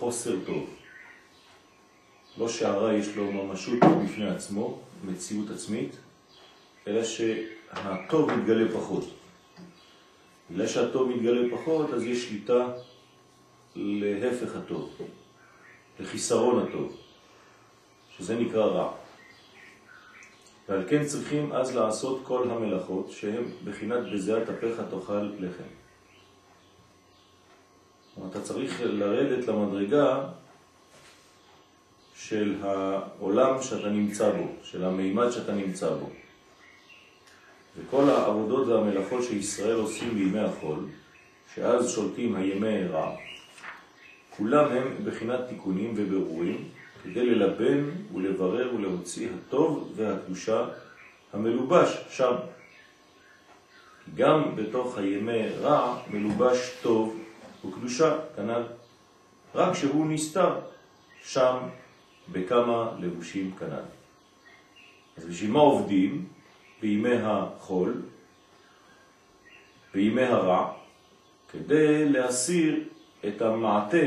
לחוסר טוב. לא שהרע יש לו ממשות בפני עצמו, מציאות עצמית, אלא שהטוב מתגלה פחות. בגלל שהטוב מתגלה פחות, אז יש שליטה להפך הטוב, לחיסרון הטוב, שזה נקרא רע. ועל כן צריכים אז לעשות כל המלאכות שהן בחינת בזיעת אפיך תאכל לחם. אתה צריך לרדת למדרגה של העולם שאתה נמצא בו, של המימד שאתה נמצא בו. וכל העבודות והמלאכות שישראל עושים בימי החול, שאז שולטים הימי רע, כולם הם בחינת תיקונים וברורים, כדי ללבן ולברר ולהוציא הטוב והקדושה המלובש שם. גם בתוך הימי רע מלובש טוב וקדושה, כנ"ל, רק שהוא נסתר שם בכמה לבושים כנ"ל. אז בשביל מה עובדים? בימי החול, בימי הרע, כדי להסיר את המעטה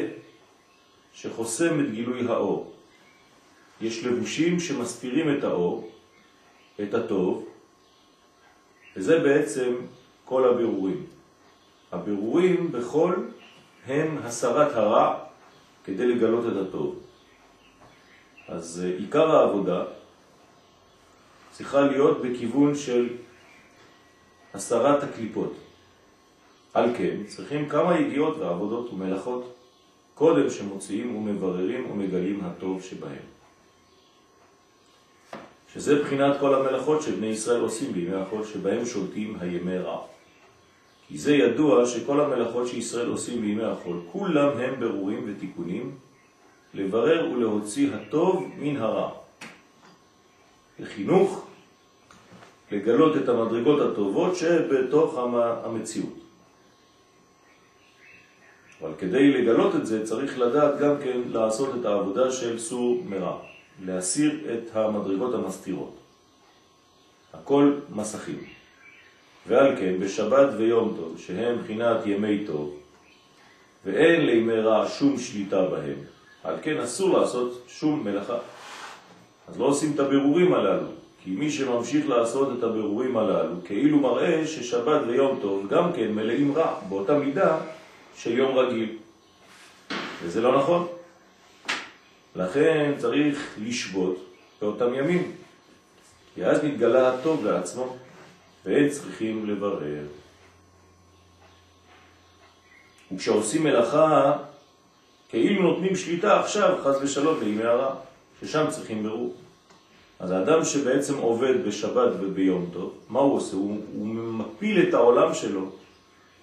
שחוסם את גילוי האור. יש לבושים שמסתירים את האור, את הטוב, וזה בעצם כל הבירורים. הבירורים בחול הם הסרת הרע כדי לגלות את הטוב. אז אה, עיקר העבודה צריכה להיות בכיוון של הסרת הקליפות. על כן, צריכים כמה יגיעות ועבודות ומלאכות קודם שמוציאים ומבררים ומגלים הטוב שבהם. שזה בחינת כל המלאכות שבני ישראל עושים בימי החול שבהם שולטים הימי רע. כי זה ידוע שכל המלאכות שישראל עושים בימי החול, כולם הם ברורים ותיקונים, לברר ולהוציא הטוב מן הרע. לחינוך, לגלות את המדרגות הטובות שבתוך המציאות. אבל כדי לגלות את זה צריך לדעת גם כן לעשות את העבודה של סור מרע, להסיר את המדרגות המסתירות. הכל מסכים. ועל כן בשבת ויום טוב, שהם בחינת ימי טוב, ואין לימי רע שום שליטה בהם, על כן אסור לעשות שום מלאכה. אז לא עושים את הבירורים הללו, כי מי שממשיך לעשות את הבירורים הללו, כאילו מראה ששבת ויום טוב גם כן מלאים רע, באותה מידה של יום רגיל. וזה לא נכון. לכן צריך לשבות באותם ימים, כי אז נתגלה הטוב לעצמו, והם צריכים לברר. וכשעושים מלאכה, כאילו נותנים שליטה עכשיו, חז ושלום, לימי הרע, ששם צריכים ברור. אז האדם שבעצם עובד בשבת וביום טוב, מה הוא עושה? הוא, הוא מפיל את העולם שלו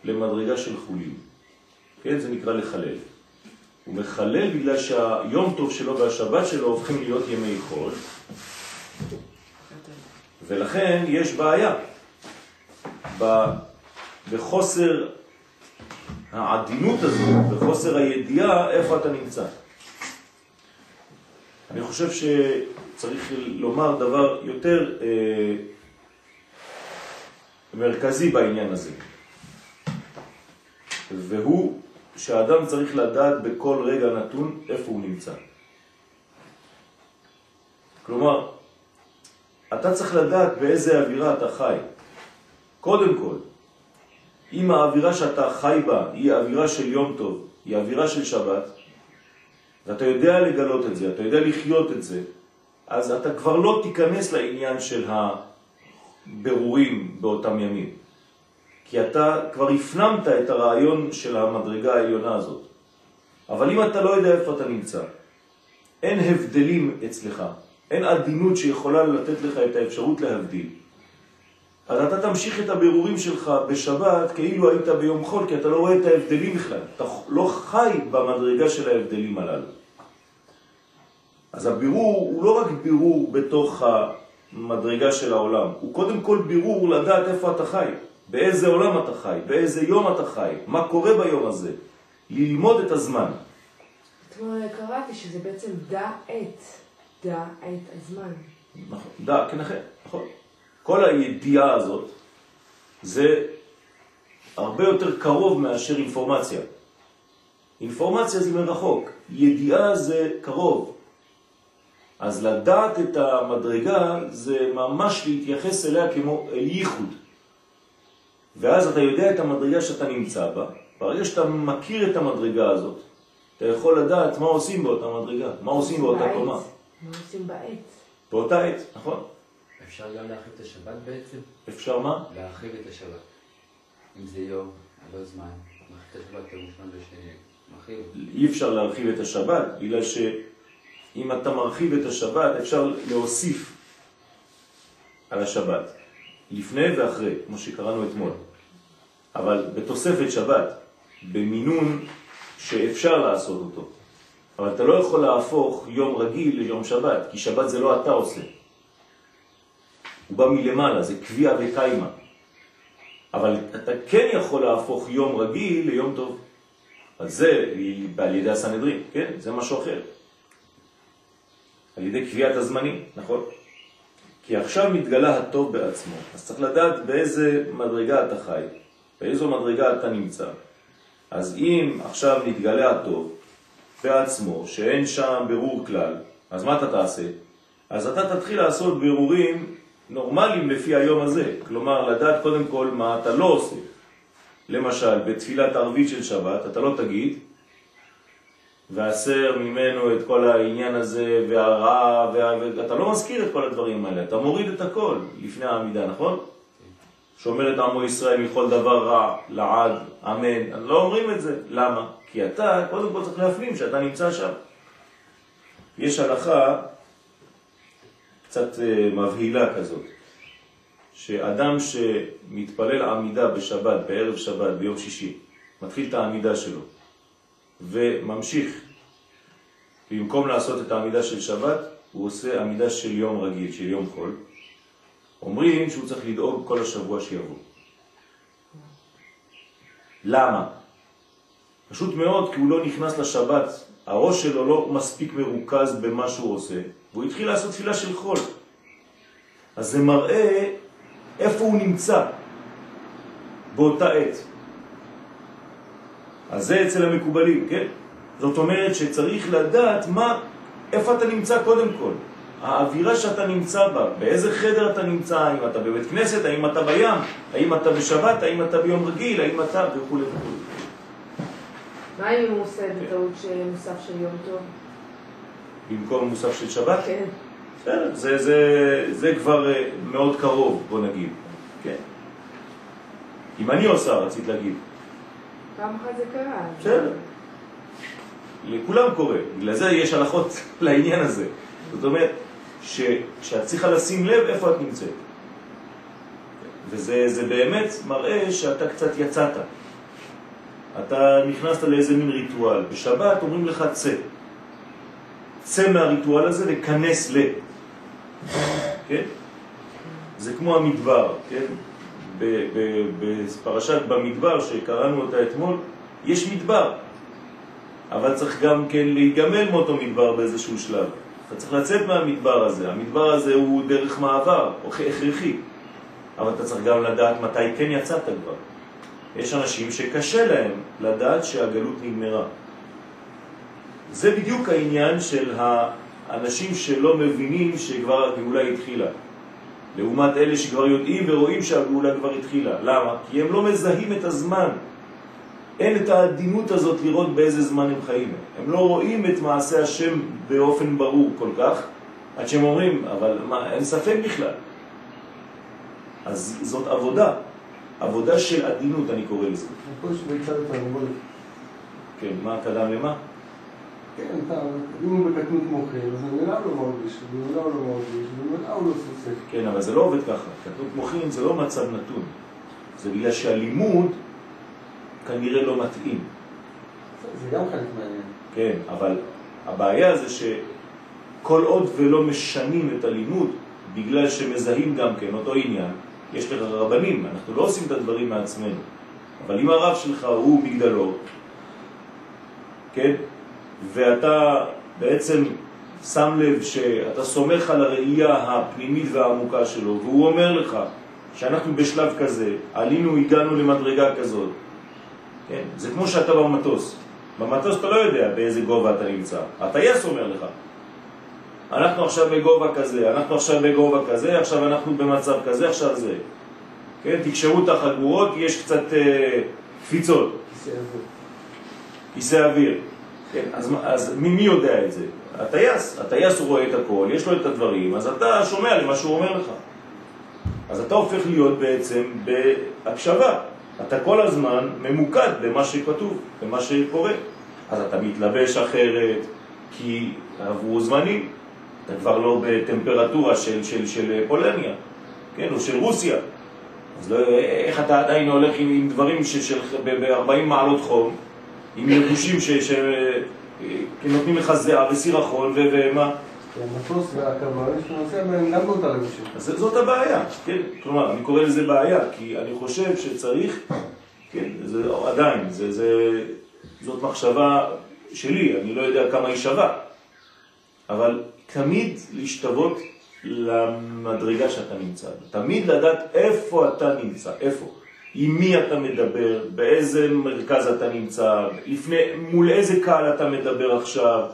למדרגה של חולים. כן, זה נקרא לחלל. הוא מחלל בגלל שהיום טוב שלו והשבת שלו הופכים להיות ימי חול, ולכן יש בעיה בחוסר העדינות הזו, בחוסר הידיעה איפה אתה נמצא. אני חושב שצריך לומר דבר יותר אה, מרכזי בעניין הזה, והוא שהאדם צריך לדעת בכל רגע נתון איפה הוא נמצא. כלומר, אתה צריך לדעת באיזה אווירה אתה חי. קודם כל, אם האווירה שאתה חי בה היא האווירה של יום טוב, היא האווירה של שבת, ואתה יודע לגלות את זה, אתה יודע לחיות את זה, אז אתה כבר לא תיכנס לעניין של הבירורים באותם ימים. כי אתה כבר הפנמת את הרעיון של המדרגה העליונה הזאת. אבל אם אתה לא יודע איפה אתה נמצא, אין הבדלים אצלך, אין עדינות שיכולה לתת לך את האפשרות להבדיל. אז אתה תמשיך את הבירורים שלך בשבת כאילו היית ביום חול, כי אתה לא רואה את ההבדלים בכלל. אתה לא חי במדרגה של ההבדלים הללו. אז הבירור הוא לא רק בירור בתוך המדרגה של העולם, הוא קודם כל בירור לדעת איפה אתה חי, באיזה עולם אתה חי, באיזה יום אתה חי, מה קורה ביום הזה, ללמוד את הזמן. אתמול קראתי שזה בעצם דע עת, דע עת הזמן. נכון, דע, כן, נכון. כל הידיעה הזאת זה הרבה יותר קרוב מאשר אינפורמציה. אינפורמציה זה מרחוק, ידיעה זה קרוב. אז לדעת את המדרגה זה ממש להתייחס אליה כמו אל ייחוד. ואז אתה יודע את המדרגה שאתה נמצא בה, ברגע שאתה מכיר את המדרגה הזאת, אתה יכול לדעת מה עושים באותה מדרגה, מה עושים באותה קומה. מה עושים בעת? באותה עת, נכון. אפשר גם להרחיב את השבת בעצם? אפשר מה? להרחיב את השבת. אם זה יום, לא זמן. להרחיב את השבת מה זה שמרחיב. אי אפשר להרחיב את השבת, בגלל שאם אתה מרחיב את השבת אפשר להוסיף על השבת, לפני ואחרי, כמו שקראנו אתמול. אבל בתוספת שבת, במינון שאפשר לעשות אותו. אבל אתה לא יכול להפוך יום רגיל ליום שבת, כי שבת זה לא אתה עושה. הוא בא מלמעלה, זה קביעה וקיימה. אבל אתה כן יכול להפוך יום רגיל ליום טוב. אז זה על ידי הסנהדרין, כן? זה משהו אחר. על ידי קביעת הזמנים, נכון? כי עכשיו מתגלה הטוב בעצמו, אז צריך לדעת באיזה מדרגה אתה חי, באיזו מדרגה אתה נמצא. אז אם עכשיו מתגלה הטוב בעצמו, שאין שם ברור כלל, אז מה אתה תעשה? אז אתה תתחיל לעשות בירורים נורמליים לפי היום הזה. כלומר, לדעת קודם כל מה אתה לא עושה. למשל, בתפילת ערבית של שבת, אתה לא תגיד, ועשר ממנו את כל העניין הזה, והרעה, ואתה לא מזכיר את כל הדברים האלה, אתה מוריד את הכל לפני העמידה, נכון? שומר את עמו ישראל מכל דבר רע, לעד, אמן. לא אומרים את זה. למה? כי אתה, קודם כל צריך להפנים שאתה נמצא שם. יש הלכה קצת אה, מבהילה כזאת, שאדם שמתפלל עמידה בשבת, בערב שבת, ביום שישי, מתחיל את העמידה שלו, וממשיך, במקום לעשות את העמידה של שבת, הוא עושה עמידה של יום רגיל, של יום חול, אומרים שהוא צריך לדאוג כל השבוע שיבוא. למה? פשוט מאוד, כי הוא לא נכנס לשבת, הראש שלו לא מספיק מרוכז במה שהוא עושה, והוא התחיל לעשות תפילה של חול. אז זה מראה איפה הוא נמצא באותה עת. אז זה אצל המקובלים, כן? זאת אומרת שצריך לדעת מה, איפה אתה נמצא קודם כל. האווירה שאתה נמצא בה, באיזה חדר אתה נמצא, האם אתה בבית כנסת, האם אתה בים, האם אתה בשבת, האם אתה ביום רגיל, האם אתה וכו' וכו'. מה אם הוא עושה בטעות מוסף של יום טוב? במקום מוסף של שבת? כן. בסדר, זה, זה, זה כבר אה, מאוד קרוב, בוא נגיד. כן. אם אני עושה, רצית להגיד. פעם אחת זה קרה. בסדר. לכולם קורה, בגלל זה יש הלכות לעניין הזה. זאת אומרת, שאת צריכה לשים לב איפה את נמצאת. וזה באמת מראה שאתה קצת יצאת. אתה נכנסת לאיזה מין ריטואל. בשבת אומרים לך צא. צא מהריטואל הזה וכנס ל. כן? זה כמו המדבר, כן? בפרשת במדבר שקראנו אותה אתמול, יש מדבר, אבל צריך גם כן להיגמל מאותו מדבר באיזשהו שלב. אתה צריך לצאת מהמדבר הזה, המדבר הזה הוא דרך מעבר, או הכרחי, אבל אתה צריך גם לדעת מתי כן יצאת כבר. יש אנשים שקשה להם לדעת שהגלות נגמרה. זה בדיוק העניין של האנשים שלא מבינים שכבר הגאולה התחילה. לעומת אלה שכבר יודעים ורואים שהגאולה כבר התחילה. למה? כי הם לא מזהים את הזמן. אין את העדינות הזאת לראות באיזה זמן הם חיים. הם לא רואים את מעשה השם באופן ברור כל כך, עד שהם אומרים, אבל מה, אין ספק בכלל. אז זאת עבודה, עבודה של עדינות אני קורא לזה. כן, מה קדם למה? כן, אם הוא בקטנות מוחין, אז ממילא הוא לא מרגיש, ממילא הוא לא מרגיש, ממילא הוא לא סופק. כן, אבל זה לא עובד ככה. קטנות מוחין זה לא מצב נתון. זה בגלל שהלימוד כנראה לא מתאים. זה גם חלק מעניין. כן, אבל הבעיה זה שכל עוד ולא משנים את הלימוד, בגלל שמזהים גם כן אותו עניין, יש לך רבנים, אנחנו לא עושים את הדברים מעצמנו. אבל אם הרב שלך הוא מגדלו, כן, ואתה בעצם שם לב שאתה סומך על הראייה הפנימית והעמוקה שלו, והוא אומר לך שאנחנו בשלב כזה, עלינו, הגענו למדרגה כזאת. כן? זה כמו שאתה במטוס. במטוס אתה לא יודע באיזה גובה אתה נמצא. הטייס אומר לך. אנחנו עכשיו בגובה כזה, אנחנו עכשיו בגובה כזה, עכשיו אנחנו במצב כזה, עכשיו זה. כן? תקשרו את החגורות, יש קצת אה, קפיצות. כיסא אוויר. כיסא אוויר. כן, אז, אז מי, מי יודע את זה? הטייס. הטייס הוא רואה את הכל, יש לו את הדברים, אז אתה שומע למה שהוא אומר לך. אז אתה הופך להיות בעצם בהקשבה. אתה כל הזמן ממוקד במה שכתוב, במה שקורה. אז אתה מתלבש אחרת, כי עברו זמנים. אתה כבר לא בטמפרטורה של, של, של פולניה, כן, או של רוסיה. אז לא, איך אתה עדיין הולך עם, עם דברים ש, של ב-40 מעלות חום, עם לבושים שנותנים לך זיעה וסירחון ו- ומה? המטוס והקברניט שאתה נוסע בהם גם באותה לבושים. אז זאת הבעיה, כן? כלומר, אני קורא לזה בעיה, כי אני חושב שצריך, כן, זה עדיין, זה, זה, זאת מחשבה שלי, אני לא יודע כמה היא שווה, אבל תמיד להשתוות למדרגה שאתה נמצא. תמיד לדעת איפה אתה נמצא, איפה. עם מי אתה מדבר, באיזה מרכז אתה נמצא, לפני, מול איזה קהל אתה מדבר עכשיו,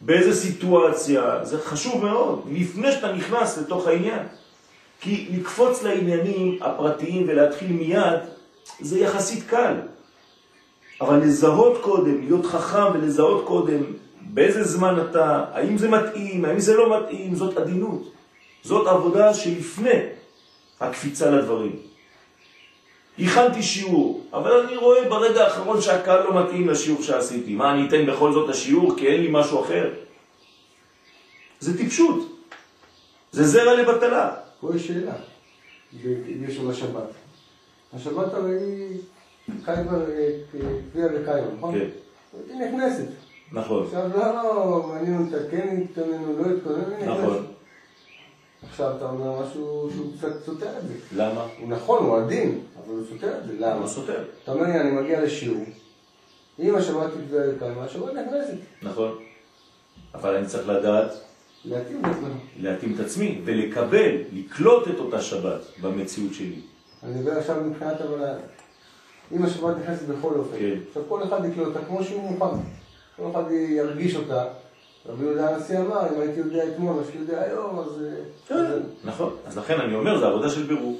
באיזה סיטואציה, זה חשוב מאוד, לפני שאתה נכנס לתוך העניין. כי לקפוץ לעניינים הפרטיים ולהתחיל מיד, זה יחסית קל. אבל לזהות קודם, להיות חכם ולזהות קודם באיזה זמן אתה, האם זה מתאים, האם זה לא מתאים, זאת עדינות. זאת עבודה שלפני הקפיצה לדברים. הכנתי שיעור, אבל אני רואה ברגע האחרון שהקהל לא מתאים לשיעור שעשיתי. מה, אני אתן בכל זאת השיעור כי אין לי משהו אחר? זה טיפשות. זה זרע לבטלה. פה יש שאלה, בקשר לשבת. השבת הרי היא קיימה, קביעה וקיימה, נכון? כן, היא נכנסת. נכון, עכשיו לא מעניין אותה, כן התכוננו, לא התכוננו, היא נכנסת. נכון. עכשיו אתה אומר משהו שהוא קצת סותר את זה. למה? הוא נכון, הוא עדין, אבל הוא סותר את זה. למה? לא סותר. אתה אומר לי, אני מגיע לשיעור. אם השבת היא קביעה וקיימה, השבת נכנסת. נכון. אבל אני צריך לדעת להתאים את עצמנו. להתאים את עצמי ולקבל, לקלוט את אותה שבת במציאות שלי. אני מדבר עכשיו מבחינת אבל אם השבת נכנסת בכל אופן, כן. עכשיו כל אחד יקלוט אותה כמו שהוא מוכן, כל אחד ירגיש אותה. רבי יהודה הנשיא אמר, אם הייתי יודע אתמול מה שאני יודע היום, אז... אה, כן, נכון. אז לכן אני אומר, זה עבודה של בירור.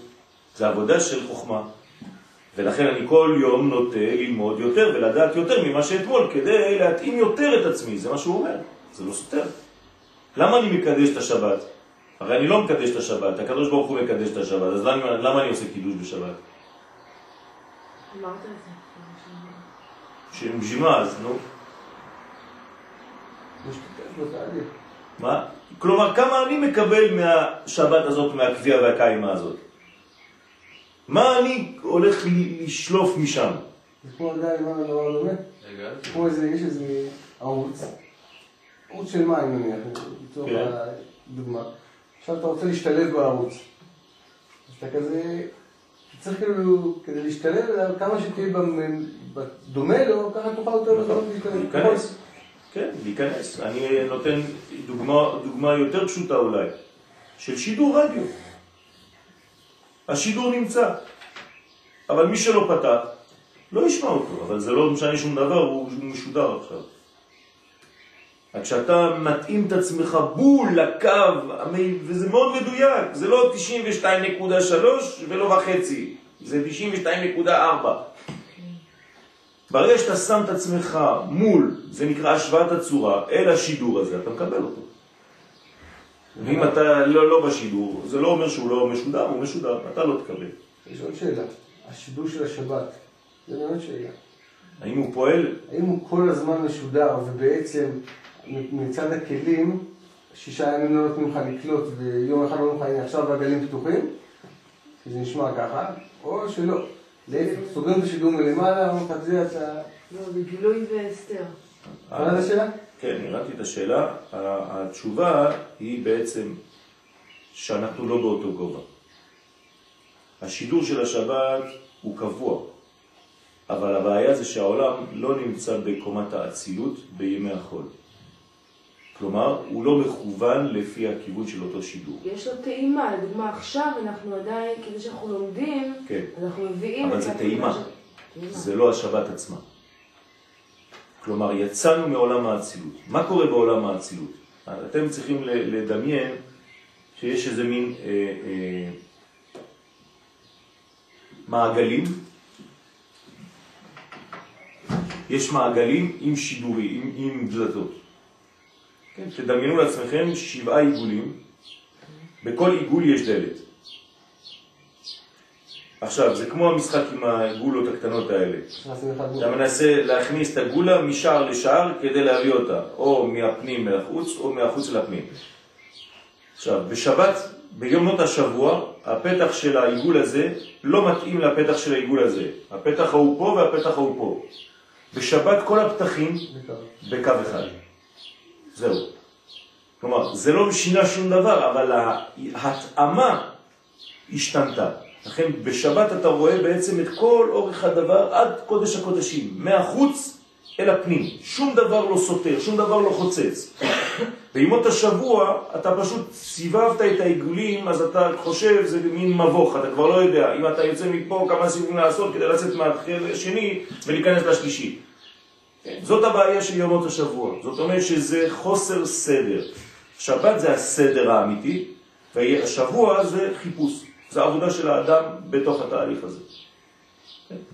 זה עבודה של חוכמה. ולכן אני כל יום נוטה ללמוד יותר ולדעת יותר ממה שאתמול, כדי להתאים יותר את עצמי, זה מה שהוא אומר. זה לא סותר. למה אני מקדש את השבת? הרי אני לא מקדש את השבת, הקדוש ברוך הוא מקדש את השבת, אז למה, למה אני עושה קידוש בשבת? אמרת את זה. בשביל מה אז, נו? מה? כלומר, כמה אני מקבל מהשבת הזאת, מהקביעה והקיימה הזאת? מה אני הולך ל- לשלוף משם? זה כמו עדיין מה הדבר דומה, כמו איזה, יש איזה ערוץ, ערוץ של מים נניח, לצורך כן. הדוגמה. עכשיו אתה רוצה להשתלב בערוץ. אז אתה כזה, צריך כאילו, כדי להשתלב כמה שתהיה בדומה לו, ככה תוכל יותר בזמן להשתלב. כן, להיכנס. אני נותן דוגמה, דוגמה יותר פשוטה אולי, של שידור רדיו. השידור נמצא, אבל מי שלא פתח, לא ישמע אותו, אבל זה לא משנה שום דבר, הוא משודר עכשיו. רק כשאתה מתאים את עצמך בול לקו, וזה מאוד מדויק, זה לא 92.3 ולא וחצי, זה 92.4. ברגע שאתה שם את עצמך מול, זה נקרא השוואת הצורה, אל השידור הזה, אתה מקבל אותו. ואם אתה לא, לא בשידור, זה לא אומר שהוא לא משודר, הוא משודר, אתה לא תקבל. יש עוד שאלה, השידור של השבת, זה באמת שאלה. האם הוא פועל? האם הוא כל הזמן משודר ובעצם מצד הכלים, שישה ימים לא נותנים לך לקלוט ויום אחד לא נותנים לך, הנה עכשיו הגלים פתוחים, כי זה נשמע ככה, או שלא. סוגרים את השידור מלמעלה, אומרים לך, זה אתה... לא, זה גילוי והסתר. מה זה השאלה? כן, הבנתי את השאלה. התשובה היא בעצם שאנחנו לא באותו גובה. השידור של השבת הוא קבוע, אבל הבעיה זה שהעולם לא נמצא בקומת האצילות בימי החול. כלומר, הוא לא מכוון לפי הכיוון של אותו שידור. יש לו טעימה, לדוגמה עכשיו אנחנו עדיין, כאילו שאנחנו לומדים, כן. אנחנו מביאים... אבל זה טעימה. טעימה. זה לא השבת עצמה. כלומר, יצאנו מעולם האצילות. מה קורה בעולם האצילות? אתם צריכים לדמיין שיש איזה מין אה, אה, מעגלים. יש מעגלים עם שידורי, עם, עם דלתות. כן, תדמיינו לעצמכם שבעה עיגולים, בכל עיגול יש דלת. עכשיו, זה כמו המשחק עם הגולות הקטנות האלה. אתה מנסה להכניס את הגולה משער לשער כדי להביא אותה, או מהפנים לחוץ או מהחוץ לפנים. עכשיו, בשבת, ביומות השבוע, הפתח של העיגול הזה לא מתאים לפתח של העיגול הזה. הפתח ההוא פה והפתח ההוא פה. בשבת כל הפתחים. בקו אחד. זהו. כלומר, זה לא שינה שום דבר, אבל ההתאמה השתנתה. לכן בשבת אתה רואה בעצם את כל אורך הדבר עד קודש הקודשים, מהחוץ אל הפנים. שום דבר לא סותר, שום דבר לא חוצץ. בימות השבוע אתה פשוט סיבבת את העיגולים, אז אתה חושב, זה מין מבוך, אתה כבר לא יודע. אם אתה יוצא מפה, כמה סיבובים לעשות כדי לצאת מהחלק השני ולהיכנס לשלישי. זאת הבעיה של יומות השבוע. זאת אומרת שזה חוסר סדר. שבת זה הסדר האמיתי, והשבוע זה חיפוש. זה העבודה של האדם בתוך התהליך הזה.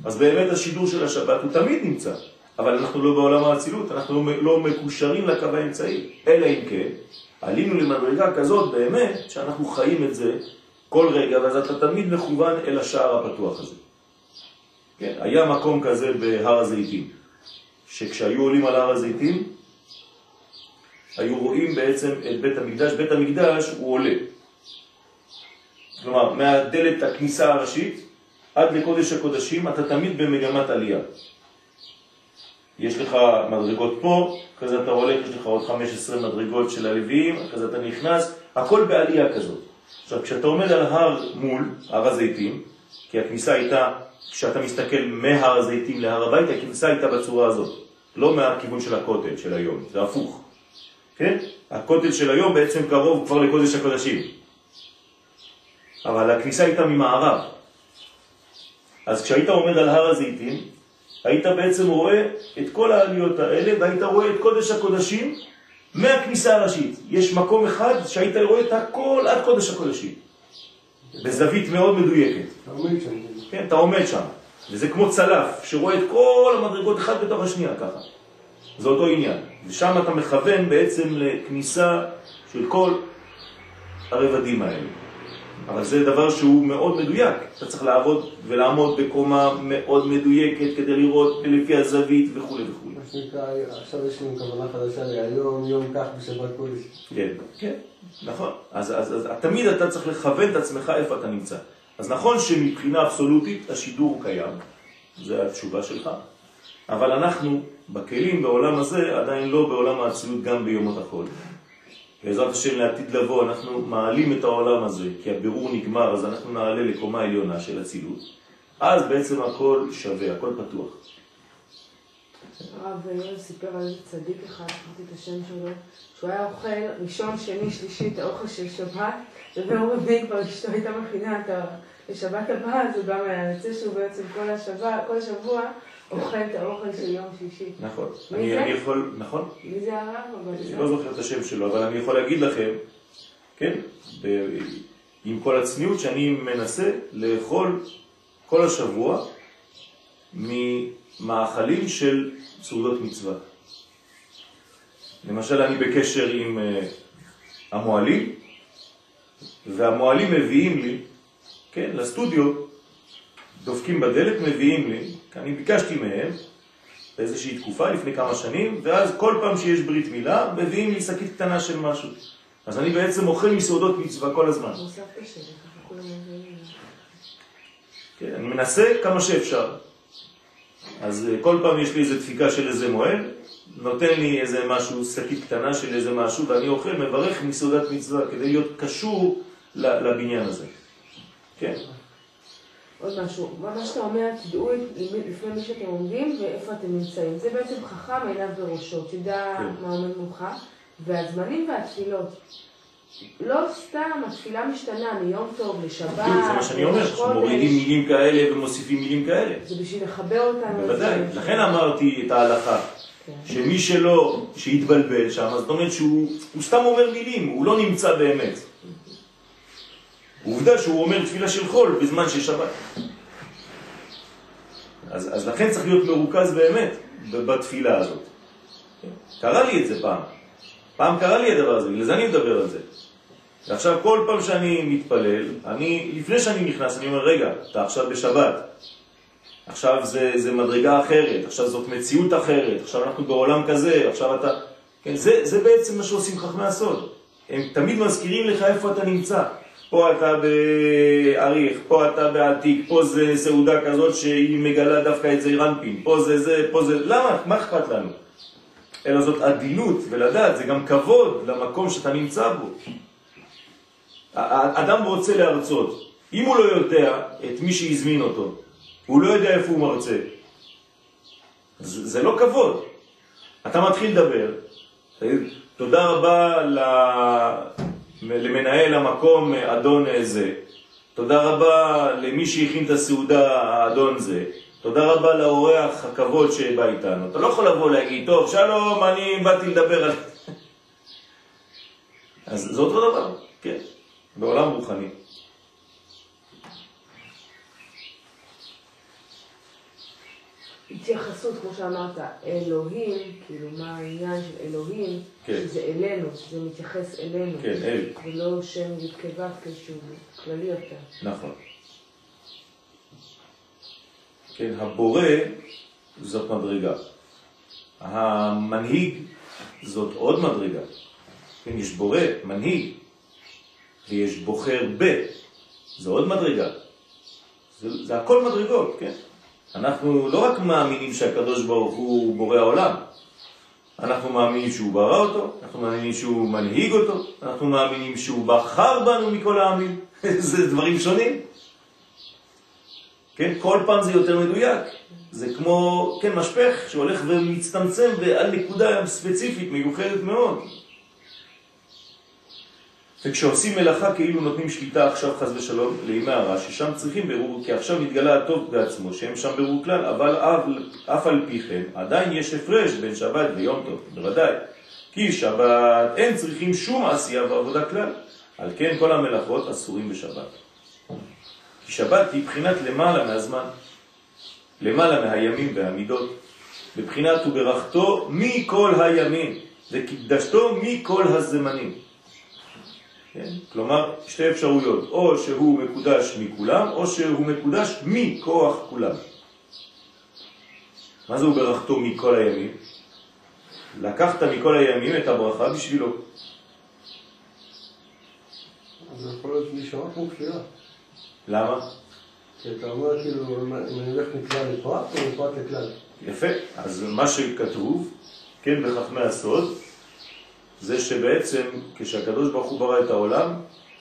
אז באמת השידור של השבת הוא תמיד נמצא, אבל אנחנו לא בעולם האצילות, אנחנו לא מקושרים לקו האמצעי. אלא אם כן, עלינו למדרגה כזאת באמת, שאנחנו חיים את זה כל רגע, ואז אתה תמיד מכוון אל השער הפתוח הזה. כן, היה מקום כזה בהר הזיתים. שכשהיו עולים על הר הזיתים, היו רואים בעצם את בית המקדש, בית המקדש הוא עולה. כלומר, מהדלת הכניסה הראשית עד לקודש הקודשים, אתה תמיד במגמת עלייה. יש לך מדרגות פה, כזה אתה הולך, יש לך עוד 15 מדרגות של הלוויים, כזה אתה נכנס, הכל בעלייה כזאת. עכשיו, כשאתה עומד על הר מול, הר הזיתים, כי הכניסה הייתה, כשאתה מסתכל מהר הזיתים להר הבית, הכניסה הייתה בצורה הזאת, לא מהכיוון של הכותל של היום, זה הפוך. כן? הכותל של היום בעצם קרוב כבר לקודש הקודשים. אבל הכניסה הייתה ממערב. אז כשהיית עומד על הר הזיתים, היית בעצם רואה את כל העליות האלה, והיית רואה את קודש הקודשים מהכניסה הראשית. יש מקום אחד שהיית רואה את הכל עד קודש הקודשים. בזווית מאוד מדויקת. אתה עומד שם. כן, אתה עומד שם. וזה כמו צלף, שרואה את כל המדרגות אחת בתוך השנייה ככה. זה אותו עניין. ושם אתה מכוון בעצם לכניסה של כל הרבדים האלה. אבל זה דבר שהוא מאוד מדויק. אתה צריך לעבוד ולעמוד בקומה מאוד מדויקת כדי לראות לפי הזווית וכו' וכו'. מה שנקרא, עכשיו יש לנו כוונה חדשה להיום, יום כך בשבת קודש. כן, כן, נכון. אז, אז, אז תמיד אתה צריך לכוון את עצמך איפה אתה נמצא. אז נכון שמבחינה אבסולוטית השידור קיים, זו התשובה שלך, אבל אנחנו בכלים בעולם הזה עדיין לא בעולם האצילות גם ביומות החול. בעזרת השם לעתיד לבוא אנחנו מעלים את העולם הזה, כי הבירור נגמר, אז אנחנו נעלה לקומה עליונה של אצילות. אז בעצם הכל שווה, הכל פתוח. הרב יואל סיפר על צדיק אחד, אמרתי את השם שלו, שהוא היה אוכל ראשון, שני, שלישי את האוכל של שבת, וביום רביעי כבר אשתו הייתה מכינה את ה... לשבת הבאה, אז הוא גם היה יוצא שהוא בעצם כל השבוע, כל השבוע אוכל את האוכל של יום שישי. נכון. אני, זה? אני יכול, נכון? מי זה הרב? אני זה- לא זוכר את השם שלו, אבל אני יכול להגיד לכם, כן, ב- עם כל הצניעות שאני מנסה לאכול כל השבוע ממאכלים של סעודות מצווה. למשל, אני בקשר עם אה, המועלים, והמועלים מביאים לי, כן, לסטודיו, דופקים בדלת, מביאים לי, כי אני ביקשתי מהם, באיזושהי תקופה לפני כמה שנים, ואז כל פעם שיש ברית מילה, מביאים לי שקית קטנה של משהו. אז אני בעצם אוכל מסעודות מצווה כל הזמן. כן, אני מנסה כמה שאפשר. אז אה, כל פעם יש לי איזה דפיקה של איזה מועד, נותן לי איזה משהו, שקית קטנה של איזה משהו, ואני אוכל, מברך מסעודת מצווה, כדי להיות קשור לבניין הזה. כן. עוד משהו, מה שאתה אומר, תדעו לפני מי שאתם עומדים ואיפה אתם נמצאים. זה בעצם חכם עיניו בראשו, תדע כן. מה עומד מולך. והזמנים והתפילות. לא סתם, התפילה משתנה מיום טוב לשבת, זה מה שאני אומר, שמורידים. מילים כאלה ומוסיפים מילים כאלה. זה בשביל לחבר אותנו. בוודאי. לכן אמרתי את ההלכה, כן. שמי שלא, שהתבלבל שם, זאת אומרת שהוא הוא סתם אומר מילים, הוא לא נמצא באמת. עובדה שהוא אומר תפילה של חול בזמן של שבת. אז, אז לכן צריך להיות מרוכז באמת בתפילה הזאת. קרה לי את זה פעם. פעם קרה לי הדבר הזה, בגלל זה אני מדבר על זה. ועכשיו כל פעם שאני מתפלל, אני, לפני שאני נכנס, אני אומר, רגע, אתה עכשיו בשבת. עכשיו זה, זה מדרגה אחרת, עכשיו זאת מציאות אחרת, עכשיו אנחנו בעולם כזה, עכשיו אתה... כן, זה, זה בעצם מה שעושים חכמי הסוד. הם תמיד מזכירים לך איפה אתה נמצא. פה אתה באריך, פה אתה בעתיק, פה זה סעודה כזאת שהיא מגלה דווקא את זעיר אנפין, פה זה זה, פה זה... למה? מה אכפת לנו? אלא זאת עדינות, ולדעת, זה גם כבוד למקום שאתה נמצא בו. האדם רוצה להרצות. אם הוא לא יודע את מי שהזמין אותו, הוא לא יודע איפה הוא מרצה, זה, זה לא כבוד. אתה מתחיל לדבר, תודה רבה ל... למנהל המקום אדון זה, תודה רבה למי שהכין את הסעודה האדון זה, תודה רבה לאורח הכבוד שבא איתנו. אתה לא יכול לבוא להגיד, טוב, שלום, אני באתי לדבר על... אז זה אותו דבר, כן, בעולם רוחני. התייחסות, כמו שאמרת, אלוהים, כאילו מה העניין של אלוהים, כן. שזה אלינו, זה מתייחס אלינו. כן, אל. ולא שם י"ק כשהוא כללי יותר. נכון. כן, הבורא זאת מדרגה. המנהיג זאת עוד מדרגה. כן, יש בורא, מנהיג, ויש בוחר ב, זו עוד מדרגה. זה, זה הכל מדרגות, כן? אנחנו לא רק מאמינים שהקדוש ברוך הוא בורא העולם, אנחנו מאמינים שהוא ברא אותו, אנחנו מאמינים שהוא מנהיג אותו, אנחנו מאמינים שהוא בחר בנו מכל העמים. זה דברים שונים. כן, כל פעם זה יותר מדויק. זה כמו, כן, משפך שהולך ומצטמצם על נקודה ספציפית, מיוחדת מאוד. וכשעושים מלאכה כאילו נותנים שליטה עכשיו חז ושלום לימי הרע, ששם צריכים ברור, כי עכשיו מתגלה הטוב בעצמו, שהם שם ברור כלל, אבל אף, על פי כן, עדיין יש הפרש בין שבת ויום טוב, בוודאי. כי שבת אין צריכים שום עשייה ועבודה כלל, על כן כל המלאכות אסורים בשבת. כי שבת היא בחינת למעלה מהזמן, למעלה מהימים והמידות, בבחינת וברכתו מכל הימים, וקידשתו מכל הזמנים. כן? כלומר, שתי אפשרויות, או שהוא מקודש מכולם, או שהוא מקודש מכוח כולם. מה זה הוא ברכתו מכל הימים? לקחת מכל הימים את הברכה בשבילו. אז זה יכול להיות להישמע כמו כפירה. למה? כי אתה אומר כאילו, אם אני הולך מכלל לפרט או מפרט לכלל. יפה. אז מה שכתוב, כן, בחכמי הסוד, זה שבעצם כשהקדוש ברוך הוא ברא את העולם,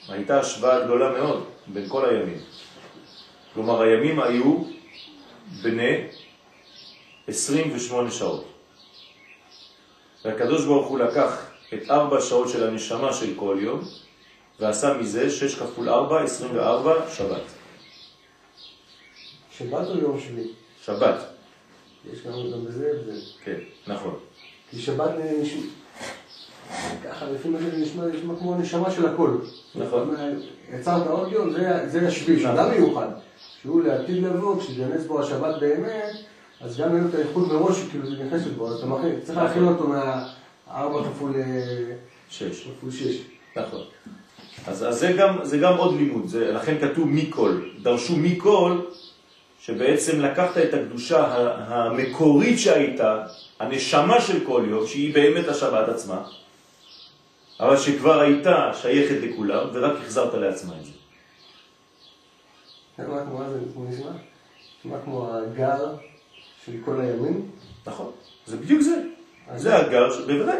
הייתה השוואה גדולה מאוד בין כל הימים. כלומר, הימים היו בני 28 שעות. והקדוש ברוך הוא לקח את ארבע שעות של הנשמה של כל יום, ועשה מזה 6 כפול 4, 24, שבת. שבת או יום שני? שבת, יש גם גם בזה הבדל. כן, נכון. כי שבת. ככה, לפי מה שזה נשמע, נשמע כמו נשמה של הכל. נכון. יצרת עוד יום, זה- זה שהוא גם מיוחד. שהוא לעתיד לבוא, כשייכנס בו השבת באמת, אז גם אין לו את האיחוד מראש, כאילו זה נכנס בו, אתה מכין, צריך להכין אותו מהארבע כפול אה, שש. כפול שש. נכון. אז, אז זה, גם, זה גם עוד לימוד, זה, לכן כתוב מכל. דרשו מכל, שבעצם לקחת את הקדושה המקורית שהייתה, הנשמה של כל יום, שהיא באמת השבת עצמה, אבל שכבר הייתה שייכת לכולם, ורק החזרת לעצמה את זה. זה נשמע? כמו הגר של כל הימים. נכון, זה בדיוק זה. זה הגר, בוודאי.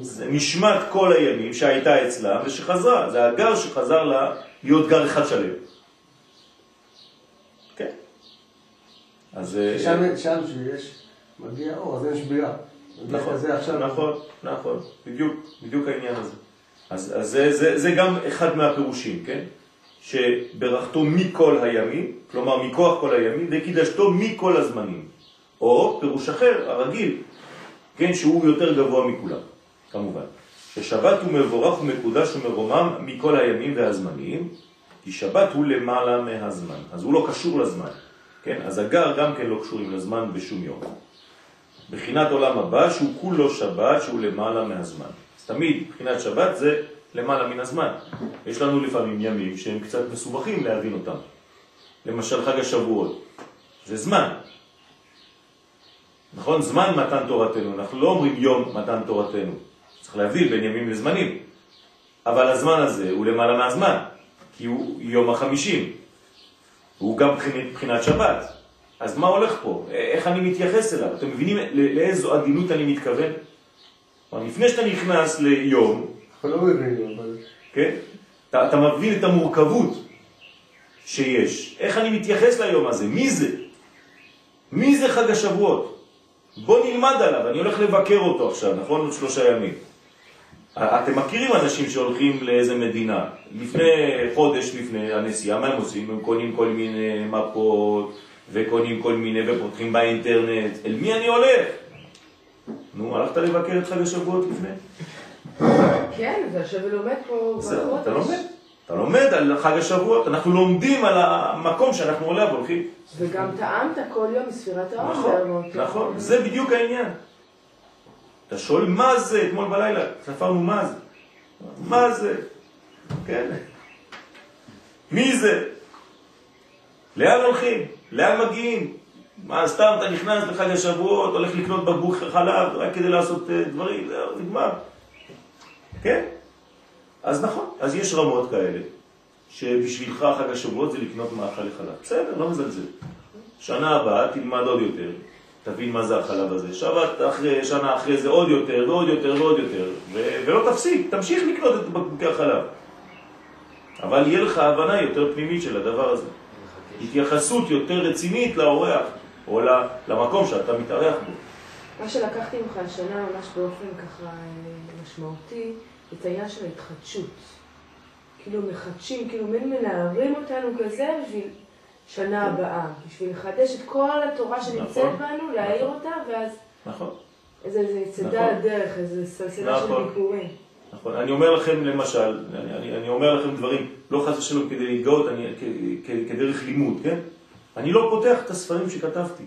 זה נשמת כל הימים שהייתה אצלם ושחזרה. זה הגר שחזר לה להיות גר אחד שלם. אז... אה, שם, שם שיש, מגיע אור, אז אין שבירה. נכון, נכון, נכון, בדיוק, בדיוק העניין הזה. אז, אז זה, זה, זה גם אחד מהפירושים, כן? שברכתו מכל הימים, כלומר מכוח כל הימים, וקידשתו מכל הזמנים. או פירוש אחר, הרגיל, כן, שהוא יותר גבוה מכולם, כמובן. ששבת הוא מבורך ומקודש ומרומם מכל הימים והזמנים, כי שבת הוא למעלה מהזמן, אז הוא לא קשור לזמן, כן? אז הגר גם כן לא קשורים לזמן בשום יום. בחינת עולם הבא שהוא כולו שבת שהוא למעלה מהזמן. אז תמיד בחינת שבת זה למעלה מן הזמן. יש לנו לפעמים ימים שהם קצת מסובכים להבין אותם. למשל חג השבועות, זה זמן. נכון? זמן מתן תורתנו, אנחנו לא אומרים יום מתן תורתנו. צריך להבדיל בין ימים לזמנים. אבל הזמן הזה הוא למעלה מהזמן, כי הוא יום החמישים. הוא גם בחינת שבת. אז מה הולך פה? איך אני מתייחס אליו? אתם מבינים לאיזו עדינות אני מתכוון? לפני שאתה נכנס ליום, אנחנו לא מבינים, אבל... כן? אתה, אתה מבין את המורכבות שיש. איך אני מתייחס ליום הזה? מי זה? מי זה חג השבועות? בוא נלמד עליו, אני הולך לבקר אותו עכשיו, נכון? עוד שלושה ימים. אתם מכירים אנשים שהולכים לאיזה מדינה, לפני חודש לפני הנסיעה, מה הם עושים? הם קונים כל מיני מפות וקונים כל מיני ופותחים באינטרנט. אל מי אני הולך? נו, הלכת לבקר את חג השבועות לפני? כן, זה יושב ולומד פה זהו, אתה לומד. אתה לומד על חג השבועות, אנחנו לומדים על המקום שאנחנו עולה והולכים. וגם טעמת כל יום מספירת העומר. נכון, נכון, זה בדיוק העניין. אתה שואל מה זה, אתמול בלילה ספרנו מה זה. מה זה? כן. מי זה? לאן הולכים? לאן מגיעים? מה, סתם אתה נכנס לחג השבועות, הולך לקנות בקבוק חלב רק כדי לעשות אה, דברים, זהו, נגמר. כן? אז נכון, אז יש רמות כאלה, שבשבילך חג השבועות זה לקנות מאכל לחלב. בסדר, לא מזלזל. שנה הבאה תלמד עוד יותר, תבין מה זה החלב הזה. שבת אחרי, שנה אחרי זה עוד יותר ועוד יותר ועוד יותר, ו- ולא תפסיק, תמשיך לקנות את בקבוקי החלב. אבל יהיה לך הבנה יותר פנימית של הדבר הזה. התייחסות יותר רצינית לאורח, או למקום שאתה מתארח בו. מה שלקחתי ממך השנה ממש באופן ככה אה, משמעותי, את העניין של ההתחדשות. כאילו מחדשים, כאילו מין מנערים אותנו כזה בשביל שנה כן. הבאה, בשביל לחדש את כל התורה שנמצאת נכון, בנו, להעיר נכון. אותה, ואז נכון, איזה צדה נכון. לדרך, איזה סלסלה של נכון. ביקורים. נכון. אני אומר לכם למשל, אני, אני, אני אומר לכם דברים, לא חס ושלום כדי להתגאות, אני, כ, כ, כדרך לימוד, כן? אני לא פותח את הספרים שכתבתי.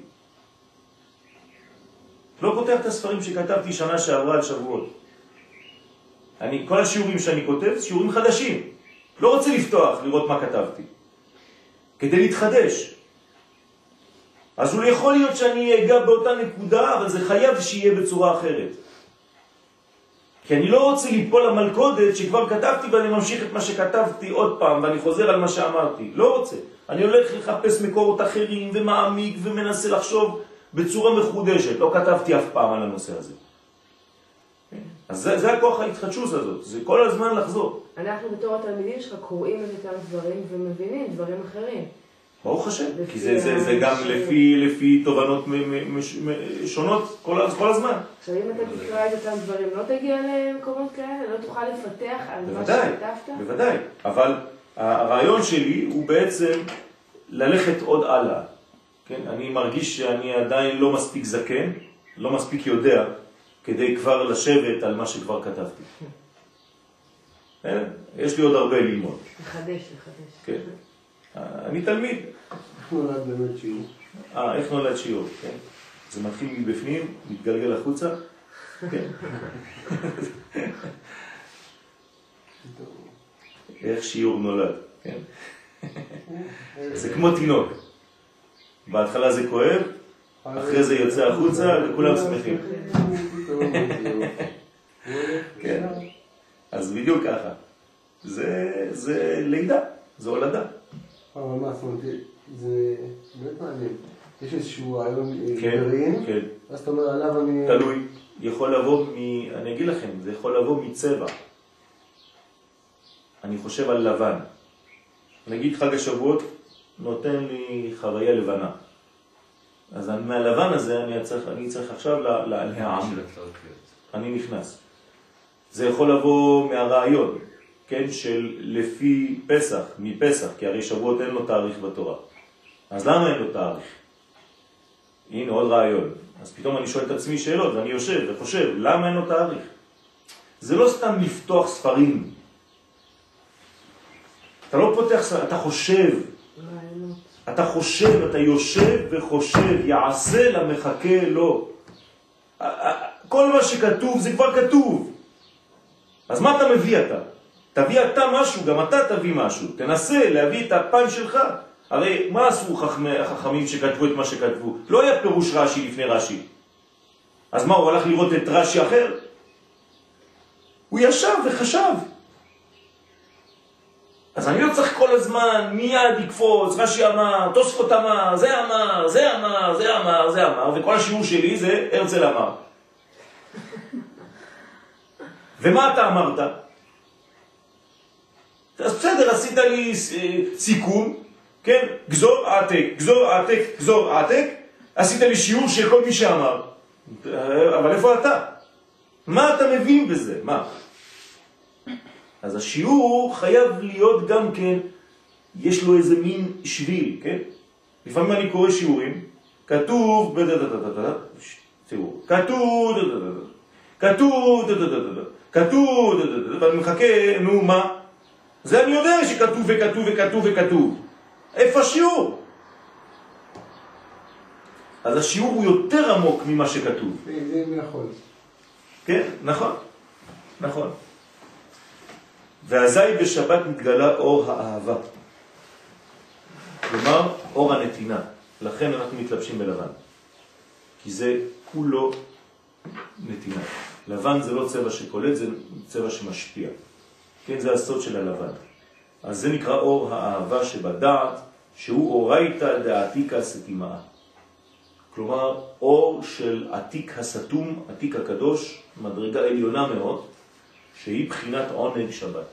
לא פותח את הספרים שכתבתי שנה שעברה על שבועות. אני, כל השיעורים שאני כותב, שיעורים חדשים. לא רוצה לפתוח, לראות מה כתבתי. כדי להתחדש. אז אולי יכול להיות שאני אגע באותה נקודה, אבל זה חייב שיהיה בצורה אחרת. כי אני לא רוצה ליפול למלכודת שכבר כתבתי ואני ממשיך את מה שכתבתי עוד פעם ואני חוזר על מה שאמרתי. לא רוצה. אני הולך לחפש מקורות אחרים ומעמיק ומנסה לחשוב בצורה מחודשת. לא כתבתי אף פעם על הנושא הזה. אז זה, זה הכוח ההתחדשות הזאת, זה כל הזמן לחזור. אנחנו בתור התלמידים שלך קוראים את אותם דברים ומבינים דברים אחרים. ברוך השם, כי זה, זה, זה גם לפי, לפי תובנות מ- מ- מש- מ- שונות כל, כל הזמן. עכשיו אם אתה תקרא את אותם דברים, לא תגיע למקומות כאלה? לא תוכל לפתח על מה שכתבת? בוודאי. אבל הרעיון שלי הוא בעצם ללכת עוד הלאה. כן? אני מרגיש שאני עדיין לא מספיק זקן, לא מספיק יודע, כדי כבר לשבת על מה שכבר כתבתי. כן? יש לי עוד הרבה ללמוד. לחדש, לחדש. כן. אני תלמיד. איך נולד באמת שיעור? אה, איך נולד שיעור, כן? זה מתחיל מבפנים, מתגלגל החוצה, כן. איך שיעור נולד, כן? זה כמו תינוק. בהתחלה זה כואב, אחרי זה יוצא החוצה וכולם שמחים. כן. אז בדיוק ככה. זה, לידה, זה הולדה. אבל מה, זאת אומרת, זה באמת מעניין. יש איזשהו רעיון אה, כן, גרעין, כן. אז אתה אומר עליו אני... תלוי. יכול לבוא מ... אני אגיד לכם, זה יכול לבוא מצבע. אני חושב על לבן. נגיד חג השבועות נותן לי חוויה לבנה. אז מהלבן הזה אני צריך, אני צריך עכשיו לה- לה- להעם. של הצעות אני נכנס. זה יכול לבוא מהרעיון, כן, של לפי פסח, מפסח, כי הרי שבועות אין לו תאריך בתורה. אז למה אין לו תאריך? הנה עוד רעיון. אז פתאום אני שואל את עצמי שאלות, ואני יושב וחושב, למה אין לו תאריך? זה לא סתם לפתוח ספרים. אתה לא פותח ספרים, אתה חושב. רעיונות. אתה חושב, אתה יושב וחושב, יעשה למחכה לו. כל מה שכתוב זה כבר כתוב. אז מה אתה מביא אתה? תביא אתה משהו, גם אתה תביא משהו. תנסה להביא את הפן שלך. הרי מה עשו חכמי, החכמים שכתבו את מה שכתבו? לא היה פירוש רש"י לפני רש"י. אז מה, הוא הלך לראות את רש"י אחר? הוא ישב וחשב. אז אני לא צריך כל הזמן מיד לקפוץ, רש"י אמר, תוספות אמר, זה אמר, זה אמר, זה אמר, זה אמר, וכל השיעור שלי זה הרצל אמר. ומה אתה אמרת? אז בסדר, עשית לי אה, סיכום, כן? גזור העתק, גזור העתק, גזור העתק, עשית לי שיעור של כל מי שאמר. אבל איפה אתה? מה אתה מבין בזה? מה? אז השיעור חייב להיות גם כן, יש לו איזה מין שביל, כן? לפעמים אני קורא שיעורים, כתוב, תראו, כתוב, כתוב, כתוב, ואני מחכה, נו מה? זה אני יודע שכתוב וכתוב וכתוב וכתוב. איפה השיעור? אז השיעור הוא יותר עמוק ממה שכתוב. זה יכול. כן, נכון, נכון. ואזי בשבת מתגלה אור האהבה. כלומר, אור הנתינה. לכן אנחנו מתלבשים בלבן. כי זה כולו נתינה. לבן זה לא צבע שקולט, זה צבע שמשפיע. כן, זה הסוד של הלבן. אז זה נקרא אור האהבה שבדעת, שהוא אורייתא דעתיקה סתימה. כלומר, אור של עתיק הסתום, עתיק הקדוש, מדרגה עליונה מאוד, שהיא בחינת עונג שבת.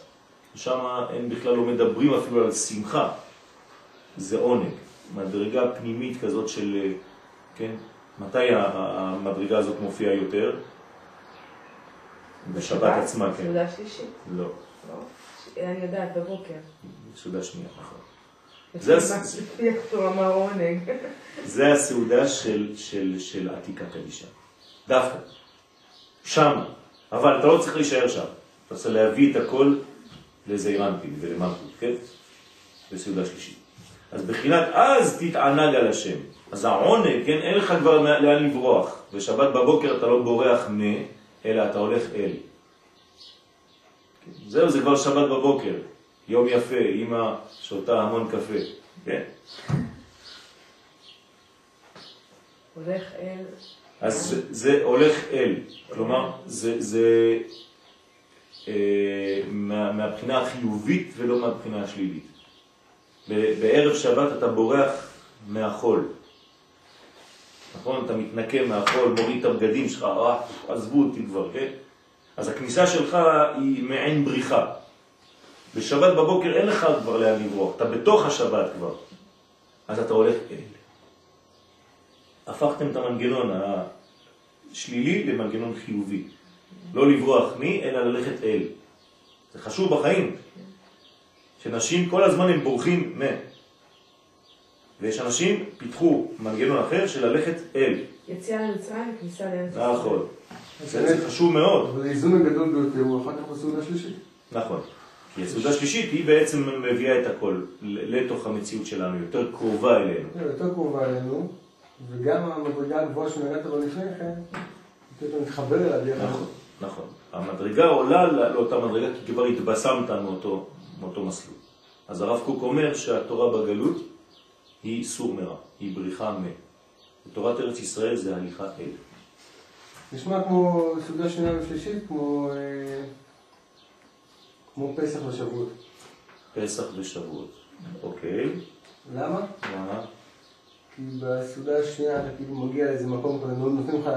שם הם בכלל לא מדברים אפילו על שמחה, זה עונג, מדרגה פנימית כזאת של, כן, מתי המדרגה הזאת מופיעה יותר? בשבת עצמה, כן. סעודה שלישית. לא, לא? אני יודעת, בבוקר. סעודה שנייה, נכון. לפי זה איך אמר עונג. הסעודה של, של, של עתיקה קדישה. דווקא. שם. אבל אתה לא צריך להישאר שם. אתה צריך להביא את הכל לזעירנטים ולמלכות, כן? בסעודה שלישית. אז בחינת אז תתענג על השם. אז העונג, כן, אין לך כבר לאן לברוח. בשבת בבוקר אתה לא בורח מ, אלא אתה הולך אל. כן, זהו, זה כבר שבת בבוקר. יום יפה, אמא שותה המון קפה. כן. הולך אל... אז זה, הולך אל, כלומר, זה, זה אה, מה, מהבחינה החיובית ולא מהבחינה השלילית. בערב שבת אתה בורח מהחול, נכון? אתה מתנקה מהחול, מוריד את הבגדים שלך, אה, עזבו אותי כבר, כן? אז הכניסה שלך היא מעין בריחה. בשבת בבוקר אין לך כבר לאן לברוח, אתה בתוך השבת כבר, אז אתה הולך אל. הפכתם את המנגנון השלילי למנגנון חיובי. לא לברוח מי, אלא ללכת אל. זה חשוב בחיים. שנשים כל הזמן הם בורחים מ. ויש אנשים פיתחו מנגנון אחר של ללכת אל. יציאה למצרים וכניסה לארץ. נכון. זה חשוב מאוד. אבל האיזון הגדול ביותר הוא אחר כך בסעודה שלישית. נכון. כי הסעודה שלישית היא בעצם מביאה את הכל לתוך המציאות שלנו, יותר קרובה אלינו. זה יותר קרובה אלינו, וגם המדרגה הגבוהה שנגעת בה לפני כן, יותר מתחבר אליה ביחד. נכון, נכון. המדרגה עולה לא- לאותה מדרגה כי כבר התבשמת מאותו, מאותו מסלול. אז הרב קוק אומר שהתורה בגלות היא סור מרע, היא בריחה מ. תורת ארץ ישראל זה הליכה אל. נשמע כמו סעודה שנייה ושלישית, כמו, אה, כמו פסח ושבועות. פסח ושבועות. אוקיי, למה? למה? כי בסעודה השנייה אתה כאילו מגיע לאיזה מקום כזה, נותנים לך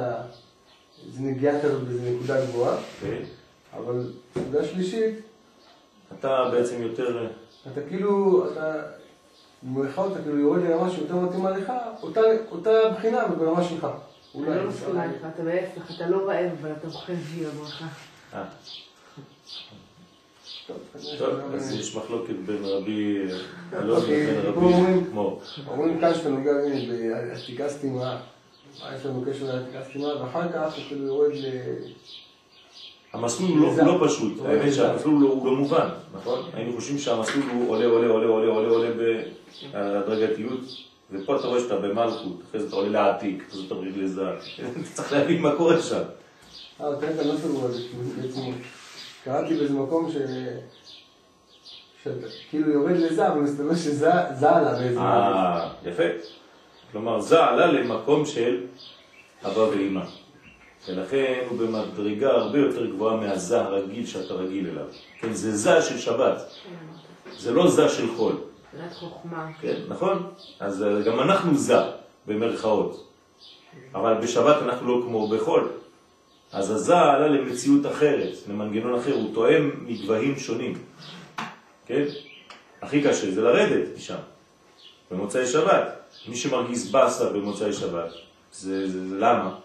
איזה נגיעה כזאת באיזה נקודה גבוהה, אוקיי. אבל בסעודה שלישית אתה בעצם יותר... אתה כאילו, אתה במרכאות אתה כאילו יורד לרמה שיותר מתאימה לך, אותה, אותה בחינה אבל ברמה שלך. אני לא מסכימה איתך, אתה בהפך, אתה לא רעב, אבל אתה אוכל בשביל הברכה. אה, טוב, אז יש מחלוקת בין רבי אלון אוקיי, לבין פה אומרים- רבי מור. אומרים כאן שאתה נוגע הנה בעתיקה סתימה, מה יש לנו קשר לעתיקה סתימה, ואחר כך הוא כאילו יורד ל... המסלול הוא לא- הוא לא פשוט, האמת שהמסלול הוא- הוא לא מובן, נכון? היינו חושבים שהמסלול הוא עולה, עולה, עולה, עולה, עולה, עולה בהדרגתיות, ופה אתה רואה שאתה במלכות, אחרי זה אתה עולה לעתיק, זה אתה עולה לזה, אתה צריך להבין מה קורה שם. אה, תראה את הנוסח הוא הזה, כאילו בעצם קראתי באיזה מקום ש... כאילו יורד לזה, אבל מסתבר שזה זה עלה באיזה... אה, יפה. כלומר, זה עלה למקום של אבא ואמא. ולכן הוא במדרגה הרבה יותר גבוהה מהזה הרגיל שאתה רגיל אליו. כן, זה זה של שבת, זה לא זה של חול. חוכמה. כן, נכון? אז אה, גם אנחנו זה, במרכאות. אבל בשבת אנחנו לא כמו בחול. אז הזה עלה למציאות אחרת, למנגנון אחר, הוא תואם מגבהים שונים. כן? הכי קשה זה לרדת משם, במוצאי שבת. מי שמרגיז בסה במוצאי שבת, זה, זה, זה למה?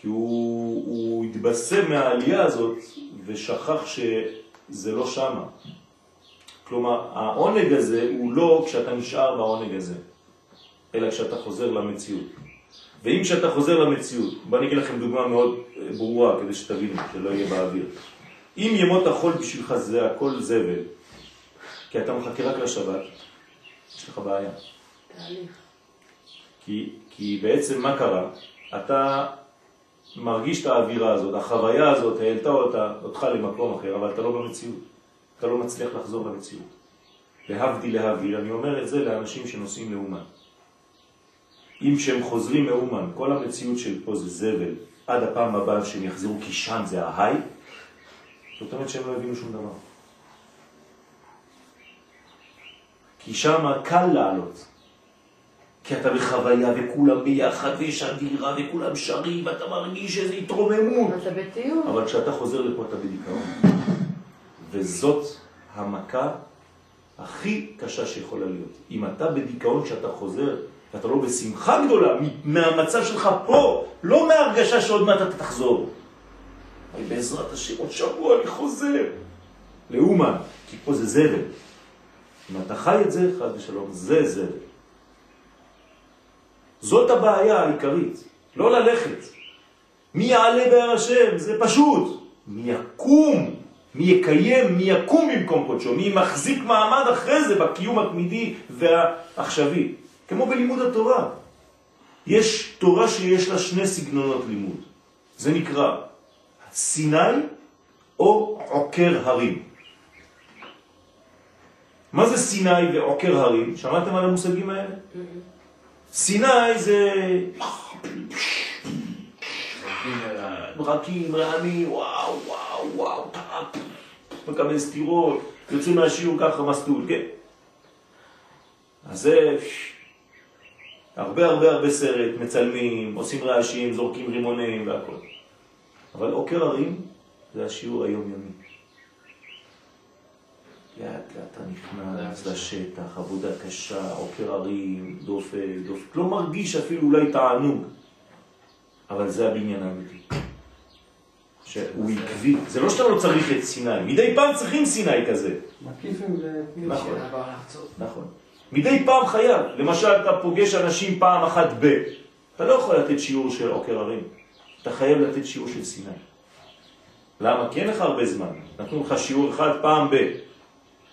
כי הוא, הוא התבשם מהעלייה הזאת ושכח שזה לא שמה. כלומר, העונג הזה הוא לא כשאתה נשאר בעונג הזה, אלא כשאתה חוזר למציאות. ואם כשאתה חוזר למציאות, בוא אני אגיד לכם דוגמה מאוד אה, ברורה כדי שתבינו, שלא יהיה באוויר. אם ימות החול בשבילך זה הכל זבל, כי אתה מחכה רק לשבת, יש לך בעיה. תהליך. כי, כי בעצם מה קרה? אתה מרגיש את האווירה הזאת, החוויה הזאת העלתה אותה, אותך למקום אחר, אבל אתה לא במציאות. אתה לא מצליח לחזור למציאות. להבדיל להבדיל, אני אומר את זה לאנשים שנוסעים לאומן. אם כשהם חוזרים מאומן, כל המציאות של פה זה זבל, עד הפעם הבאה שהם יחזרו, כי שם זה ההיי, זאת אומרת שהם לא הבינו שום דבר. כי שם קל לעלות. כי אתה בחוויה וכולם ביחד ויש אדירה וכולם שרים ואתה מרגיש איזו התרוממות. אתה בטיול. אבל כשאתה חוזר לפה אתה בדיכאון. וזאת המכה הכי קשה שיכולה להיות. אם אתה בדיכאון כשאתה חוזר, ואתה לא בשמחה גדולה מהמצב שלך פה, לא מההרגשה שעוד מעט אתה תחזור. אבל בעזרת השם, עוד שבוע אני חוזר. לאומן, כי פה זה זבל. אם אתה חי את זה, חד ושלום, זה זבל. זאת הבעיה העיקרית, לא ללכת. מי יעלה בהר השם? זה פשוט. מי יקום? מי יקיים? מי יקום במקום קודשו? מי מחזיק מעמד אחרי זה בקיום התמידי והעכשווי? כמו בלימוד התורה. יש תורה שיש לה שני סגנונות לימוד. זה נקרא סיני או עוקר הרים. מה זה סיני ועוקר הרים? שמעתם על המושגים האלה? סיני זה ברקים, רעמים, וואו, וואו, וואו, טאפ, מקבל סתירות, יוצאים מהשיעור ככה מסלול, כן? אז זה הרבה הרבה הרבה סרט, מצלמים, עושים רעשים, זורקים רימונים והכל. אבל עוקר הרים זה השיעור היומיומי. לאט לאט אתה נכנס לשטח, עבודה קשה, עוקר הרים, דופק, דופק, לא מרגיש אפילו אולי תענוג, אבל זה הבניין האמיתי. שהוא עקבי, זה לא שאתה לא צריך את סיני, מדי פעם צריכים סיני כזה, מקיפים. נכון. שעבר לחצות. נכון. מדי פעם חייב, למשל אתה פוגש אנשים פעם אחת ב, אתה לא יכול לתת שיעור של עוקר הרים, אתה חייב לתת שיעור של סיני. למה? כי אין לך הרבה זמן, נתנו לך שיעור אחד פעם ב,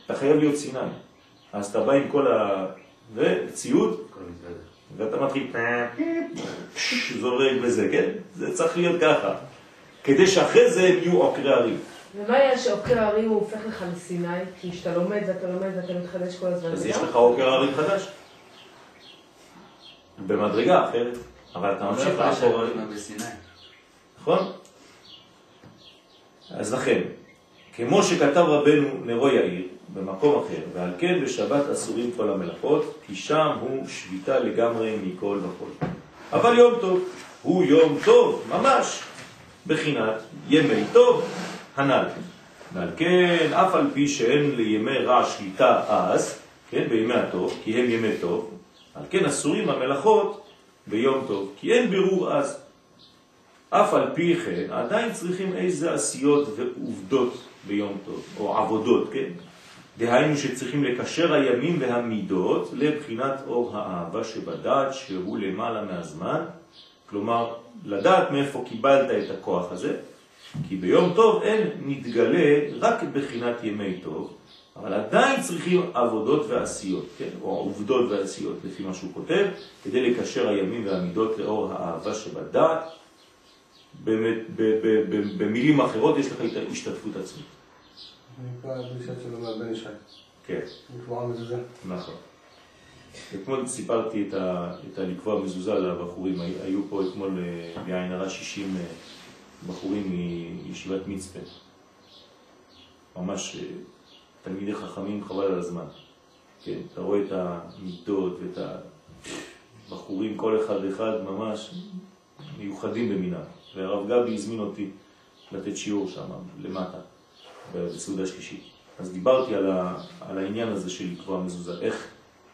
אתה חייב להיות סיני. אז אתה בא עם כל ה... וציוד. ואתה מתחיל זורק בזה, כן? זה צריך להיות ככה. כדי שאחרי זה הם יהיו עוקרי הרים. ומה יהיה שעוקר הרים הוא הופך לך לסיני? כי כשאתה לומד ואתה לומד ואתה מתחדש כל הזמן. אז יש לא? לך עוקר הרים חדש. במדרגה אחרת, אבל אתה לא ממשיך יכול לעקור הרים. נכון? אז לכן, כמו שכתב רבנו נרו יאיר במקום אחר, ועל כן בשבת אסורים כל המלאכות, כי שם הוא שביתה לגמרי מכל וכל. אבל יום טוב הוא יום טוב, ממש, בחינת ימי טוב הנ"ל. ועל כן, אף על פי שאין לימי רע שליטה אז, כן, בימי הטוב, כי הם ימי טוב, על כן אסורים המלאכות ביום טוב, כי אין בירור אז. אף על פי כן, עדיין צריכים איזה עשיות ועובדות ביום טוב, או עבודות, כן? דהיינו שצריכים לקשר הימים והמידות לבחינת אור האהבה שבדעת שהוא למעלה מהזמן, כלומר לדעת מאיפה קיבלת את הכוח הזה, כי ביום טוב אין נתגלה רק בחינת ימי טוב, אבל עדיין צריכים עבודות ועשיות, כן? או עובדות ועשיות, לפי מה שהוא כותב, כדי לקשר הימים והמידות לאור האהבה שבדעת. במילים אחרות יש לך את ההשתתפות עצמית. נקרא הדרישה שלו מהבן ישי. כן. לקבוע מזוזה. נכון. אתמול סיפרתי את, ה, את הלקבוע מזוזה לבחורים, היו פה אתמול בעין הרע 60 בחורים מישיבת מצפה. ממש תלמידי חכמים חבל על הזמן. כן, אתה רואה את המידות ואת הבחורים, כל אחד אחד ממש מיוחדים במינם. והרב גבי הזמין אותי לתת שיעור שם, למטה, בסעודה שלישית. אז דיברתי על, ה, על העניין הזה של לקבוע מזוזה, איך,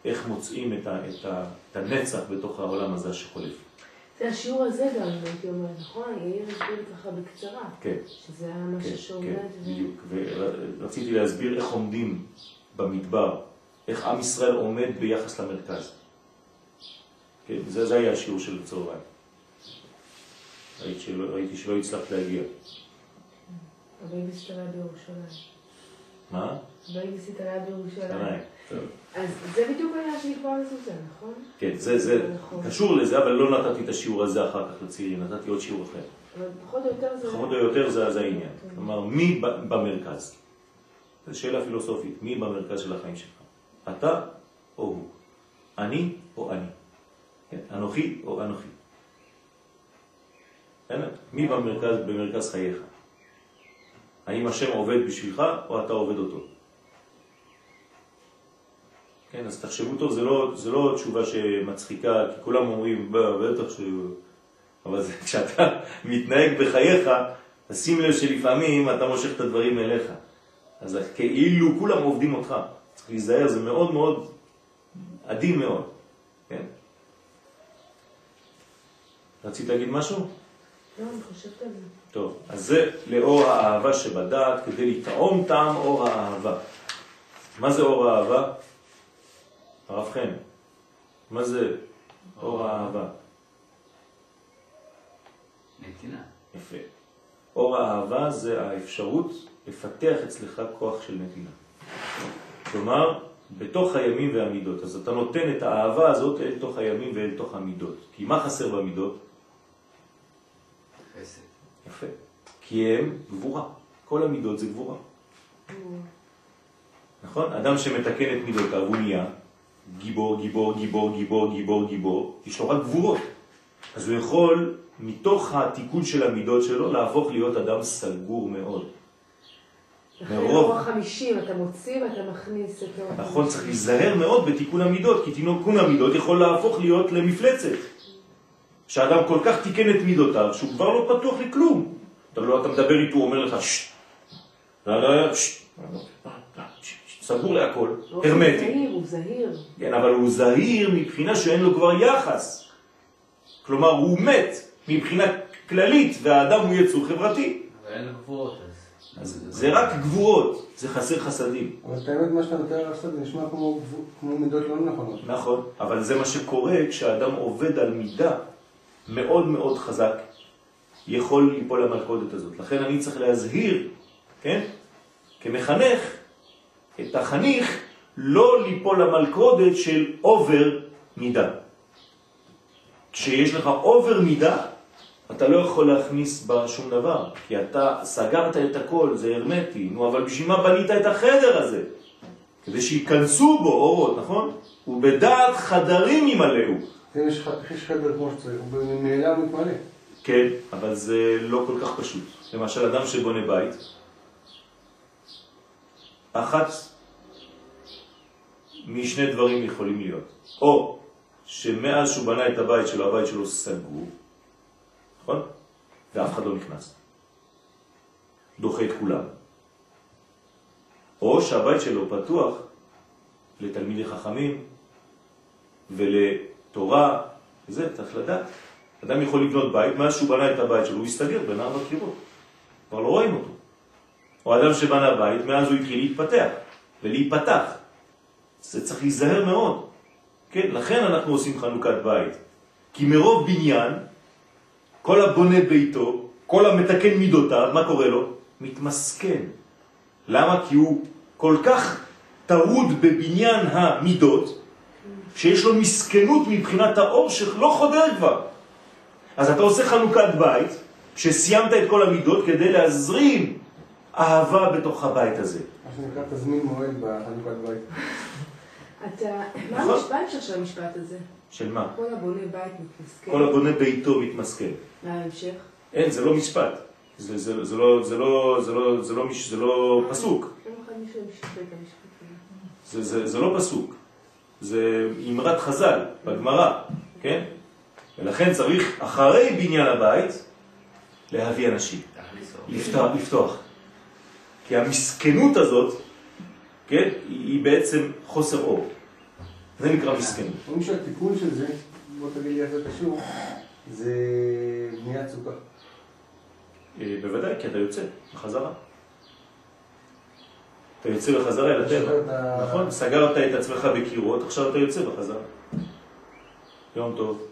איך מוצאים את, ה, את, ה, את הנצח בתוך העולם הזה שחולף. זה השיעור הזה גם, הייתי אומרת, נכון? יאיר הסביר ככה בקצרה. כן. שזה היה משהו כן, שעומד. כן, ו... בדיוק. ורציתי להסביר איך עומדים במדבר, איך עם ישראל עומד ביחס למרכז. כן, זה, זה היה השיעור של הצהריים. ראיתי שלא, ראיתי שלא הצלחת להגיע. הבייביסיטר היה בירושלים. מה? הבייביסיטר היה בירושלים. אז זה בדיוק היה שנקבע מזוזה, נכון? כן, זה, זה נכון. קשור לזה, אבל לא נתתי את השיעור הזה אחר כך לצעירים, נתתי עוד שיעור אחר. אבל פחות או יותר זה... פחות או יותר זה, העניין. כן. כלומר, מי במרכז? זו שאלה פילוסופית, מי במרכז של החיים שלך? אתה או הוא? אני או אני? כן? אנוכי או אנוכי? מי במרכז, במרכז חייך? האם השם עובד בשבילך או אתה עובד אותו? כן, אז תחשבו טוב, זה לא, זה לא תשובה שמצחיקה, כי כולם אומרים, בטח ש... אבל זה, כשאתה מתנהג בחייך, תשים לב שלפעמים אתה מושך את הדברים אליך. אז כאילו כולם עובדים אותך. צריך להיזהר, זה מאוד מאוד עדין מאוד. כן? רצית להגיד משהו? לא, אני חושבת על זה. טוב, אז זה לאור האהבה שבדעת, כדי לטעום טעם אור האהבה. מה זה אור האהבה? הרב חן, מה זה אור האהבה? נתינה. יפה. אור האהבה זה האפשרות לפתח אצלך כוח של נתינה. כלומר, בתוך הימים והמידות. אז אתה נותן את האהבה הזאת אל תוך הימים ואל תוך המידות. כי מה חסר במידות? חסד. יפה. כי הם גבורה. כל המידות זה גבורה. נכון? אדם שמתקן את מידותיו הוא נהיה גיבור, גיבור, גיבור, גיבור, גיבור, גיבור, יש לו רק גבורות. אז הוא יכול, מתוך התיקון של המידות שלו, להפוך להיות אדם סגור מאוד. מרוב- אור החמישים, אתה מוציא ואתה מכניס את. נכון, צריך להיזהר מאוד בתיקון המידות, כי תיקון המידות יכול להפוך להיות למפלצת. שאדם כל כך תיקן את מידותיו, שהוא כבר לא פתוח לכלום. אתה לא, אתה מדבר איתו, הוא אומר לך, ששט, לא, לא, לא, ששט, סגור להכל, הוא הרמטי. זהיר, הוא זהיר. כן, אבל הוא זהיר מבחינה שאין לו כבר יחס. כלומר, הוא מת מבחינה כללית, והאדם הוא יצור חברתי. אבל אין לו גבורות אז. זה רק גבורות, זה חסר חסדים. אבל את האמת, מה שאתה מתאר לעשות, זה נשמע כמו כמו מידות לא נכונות. נכון, אבל זה מה שקורה כשאדם עובד על מידה מאוד מאוד חזק, יכול ליפול למלכודת הזאת. לכן אני צריך להזהיר, כן, כמחנך, את החניך לא ליפול למלכודת של אובר מידה. כשיש לך אובר מידה, אתה לא יכול להכניס בה שום דבר, כי אתה סגרת את הכל, זה הרמטי. נו, אבל בשביל מה בנית את החדר הזה? כדי שיכנסו בו אורות, נכון? ובדעת חדרים ימלאו. יש חדר כמו שצריך, הוא ממילא מתמלא. כן, אבל זה לא כל כך פשוט. למשל, אדם שבונה בית, אחת משני דברים יכולים להיות. או שמאז שהוא בנה את הבית שלו, הבית שלו סגור, נכון? ואף אחד לא נכנס. דוחה את כולם. או שהבית שלו פתוח לתלמידי חכמים ולתורה, וזה צריך לדעת. אדם יכול לבנות בית, מאז שהוא בנה את הבית שלו, הוא הסתגר בין ארבע קירות. כבר לא רואים אותו. או אדם שבנה בית, מאז הוא התחיל להתפתח ולהיפתח. זה צריך להיזהר מאוד. כן, לכן אנחנו עושים חנוכת בית. כי מרוב בניין, כל הבונה ביתו, כל המתקן מידותיו, מה קורה לו? מתמסכן. למה? כי הוא כל כך טרוד בבניין המידות, שיש לו מסכנות מבחינת האור שלא חודר כבר. אז אתה עושה חנוכת בית, שסיימת את כל המידות כדי להזרים אהבה בתוך הבית הזה. מה שנקרא תזמין מועד בחנוכת בית. אתה, מה נכון. המשפט של המשפט הזה? של מה? כל הבונה בית מתמסכן. כל הבונה ביתו מתמסכן. מה ההמשך? אין, זה לא משפט. זה, זה, זה, לא, זה, לא, זה, לא, זה, לא, מש- זה לא פסוק. זה, לא פסוק. זה אמרת חז"ל בגמרא, כן? ולכן צריך אחרי בניין הבית להביא אנשים, לפתוח. כי המסכנות הזאת, כן, היא בעצם חוסר אור. זה נקרא מסכנות. אומרים שהתיקון של זה, בוא תגיד לי איך זה קשור, זה בניית סוכה. אה, בוודאי, כי אתה יוצא בחזרה. אתה יוצא בחזרה אל הטבע. נכון, סגרת את עצמך בקירות, עכשיו אתה יוצא בחזרה. יום טוב.